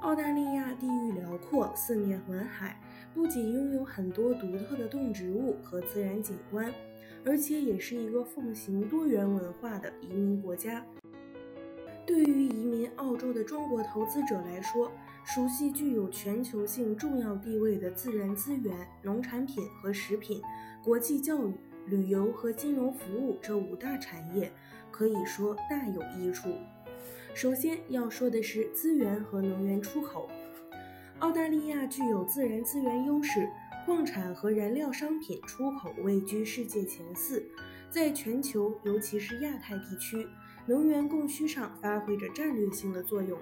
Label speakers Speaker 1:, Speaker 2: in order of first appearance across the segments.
Speaker 1: 澳大利亚地域辽阔，四面环海，不仅拥有很多独特的动植物和自然景观，而且也是一个奉行多元文化的移民国家。对于移民澳洲的中国投资者来说，熟悉具有全球性重要地位的自然资源、农产品和食品、国际教育、旅游和金融服务这五大产业，可以说大有益处。首先要说的是资源和能源出口。澳大利亚具有自然资源优势，矿产和燃料商品出口位居世界前四，在全球尤其是亚太地区能源供需上发挥着战略性的作用。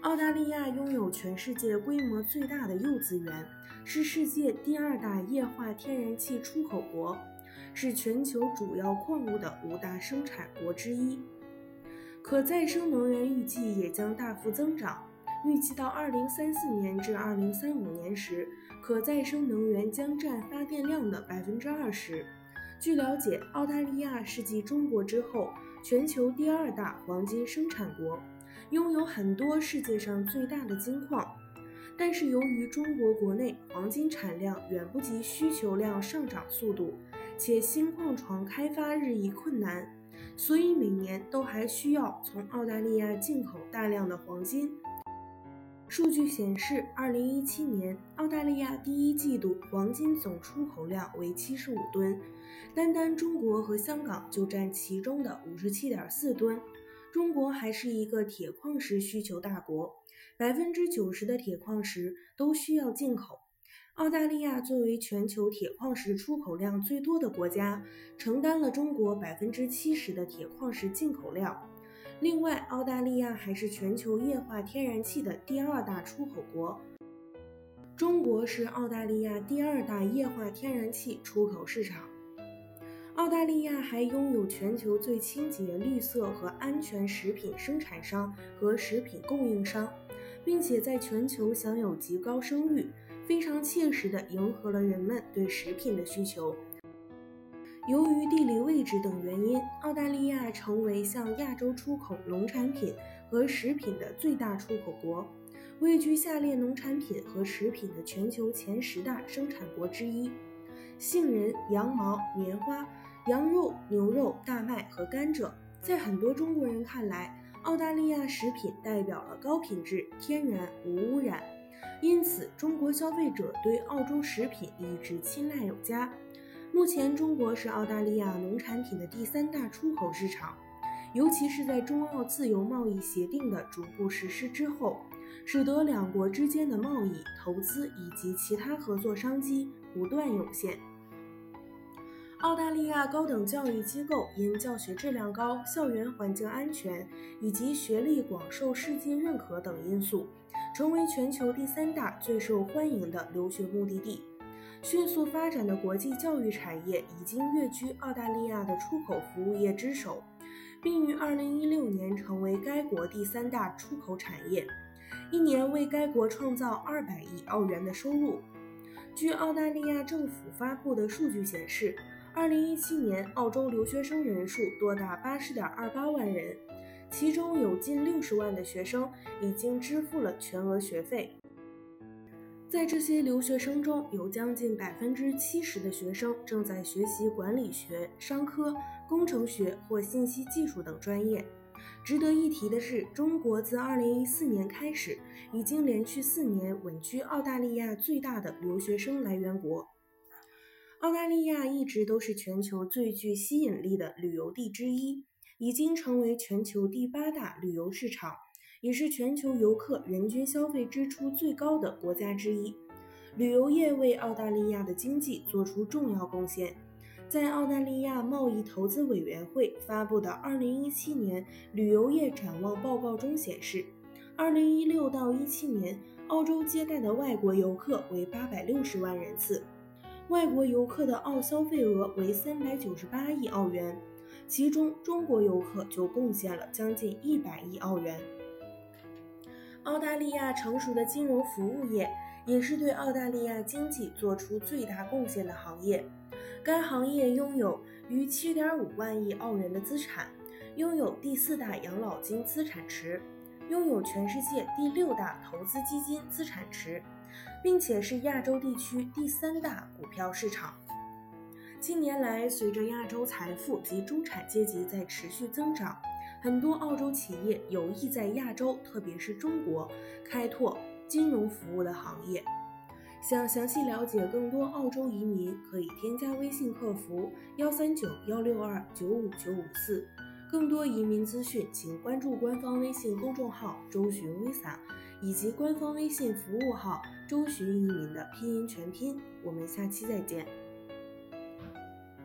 Speaker 1: 澳大利亚拥有全世界规模最大的铀资源，是世界第二大液化天然气出口国，是全球主要矿物的五大生产国之一。可再生能源预计也将大幅增长，预计到二零三四年至二零三五年时，可再生能源将占发电量的百分之二十。据了解，澳大利亚是继中国之后全球第二大黄金生产国，拥有很多世界上最大的金矿。但是由于中国国内黄金产量远不及需求量上涨速度，且新矿床开发日益困难。所以每年都还需要从澳大利亚进口大量的黄金。数据显示，二零一七年澳大利亚第一季度黄金总出口量为七十五吨，单单中国和香港就占其中的五十七点四吨。中国还是一个铁矿石需求大国，百分之九十的铁矿石都需要进口。澳大利亚作为全球铁矿石出口量最多的国家，承担了中国百分之七十的铁矿石进口量。另外，澳大利亚还是全球液化天然气的第二大出口国。中国是澳大利亚第二大液化天然气出口市场。澳大利亚还拥有全球最清洁、绿色和安全食品生产商和食品供应商，并且在全球享有极高声誉。非常切实地迎合了人们对食品的需求。由于地理位置等原因，澳大利亚成为向亚洲出口农产品和食品的最大出口国，位居下列农产品和食品的全球前十大生产国之一：杏仁、羊毛、棉花、羊肉、牛肉、大麦和甘蔗。在很多中国人看来，澳大利亚食品代表了高品质、天然、无污染。因此，中国消费者对澳洲食品一直青睐有加。目前，中国是澳大利亚农产品的第三大出口市场，尤其是在中澳自由贸易协定的逐步实施之后，使得两国之间的贸易、投资以及其他合作商机不断涌现。澳大利亚高等教育机构因教学质量高、校园环境安全以及学历广受世界认可等因素。成为全球第三大最受欢迎的留学目的地，迅速发展的国际教育产业已经跃居澳大利亚的出口服务业之首，并于2016年成为该国第三大出口产业，一年为该国创造200亿澳元的收入。据澳大利亚政府发布的数据显示，2017年澳洲留学生人数多达80.28万人。其中有近六十万的学生已经支付了全额学费。在这些留学生中，有将近百分之七十的学生正在学习管理学、商科、工程学或信息技术等专业。值得一提的是，中国自二零一四年开始，已经连续四年稳居澳大利亚最大的留学生来源国。澳大利亚一直都是全球最具吸引力的旅游地之一。已经成为全球第八大旅游市场，也是全球游客人均消费支出最高的国家之一。旅游业为澳大利亚的经济做出重要贡献。在澳大利亚贸易投资委员会发布的《二零一七年旅游业展望报告》中显示，二零一六到一七年，澳洲接待的外国游客为八百六十万人次，外国游客的澳消费额为三百九十八亿澳元，其中中国游客就贡献了将近一百亿澳元。澳大利亚成熟的金融服务业也是对澳大利亚经济做出最大贡献的行业。该行业拥有逾七点五万亿澳元的资产，拥有第四大养老金资产池，拥有全世界第六大投资基金资产池，并且是亚洲地区第三大股票市场。近年来，随着亚洲财富及中产阶级在持续增长。很多澳洲企业有意在亚洲，特别是中国，开拓金融服务的行业。想详细了解更多澳洲移民，可以添加微信客服幺三九幺六二九五九五四。更多移民资讯，请关注官方微信公众号“周巡 Visa”，以及官方微信服务号“周巡移民”的拼音全拼。我们下期再见。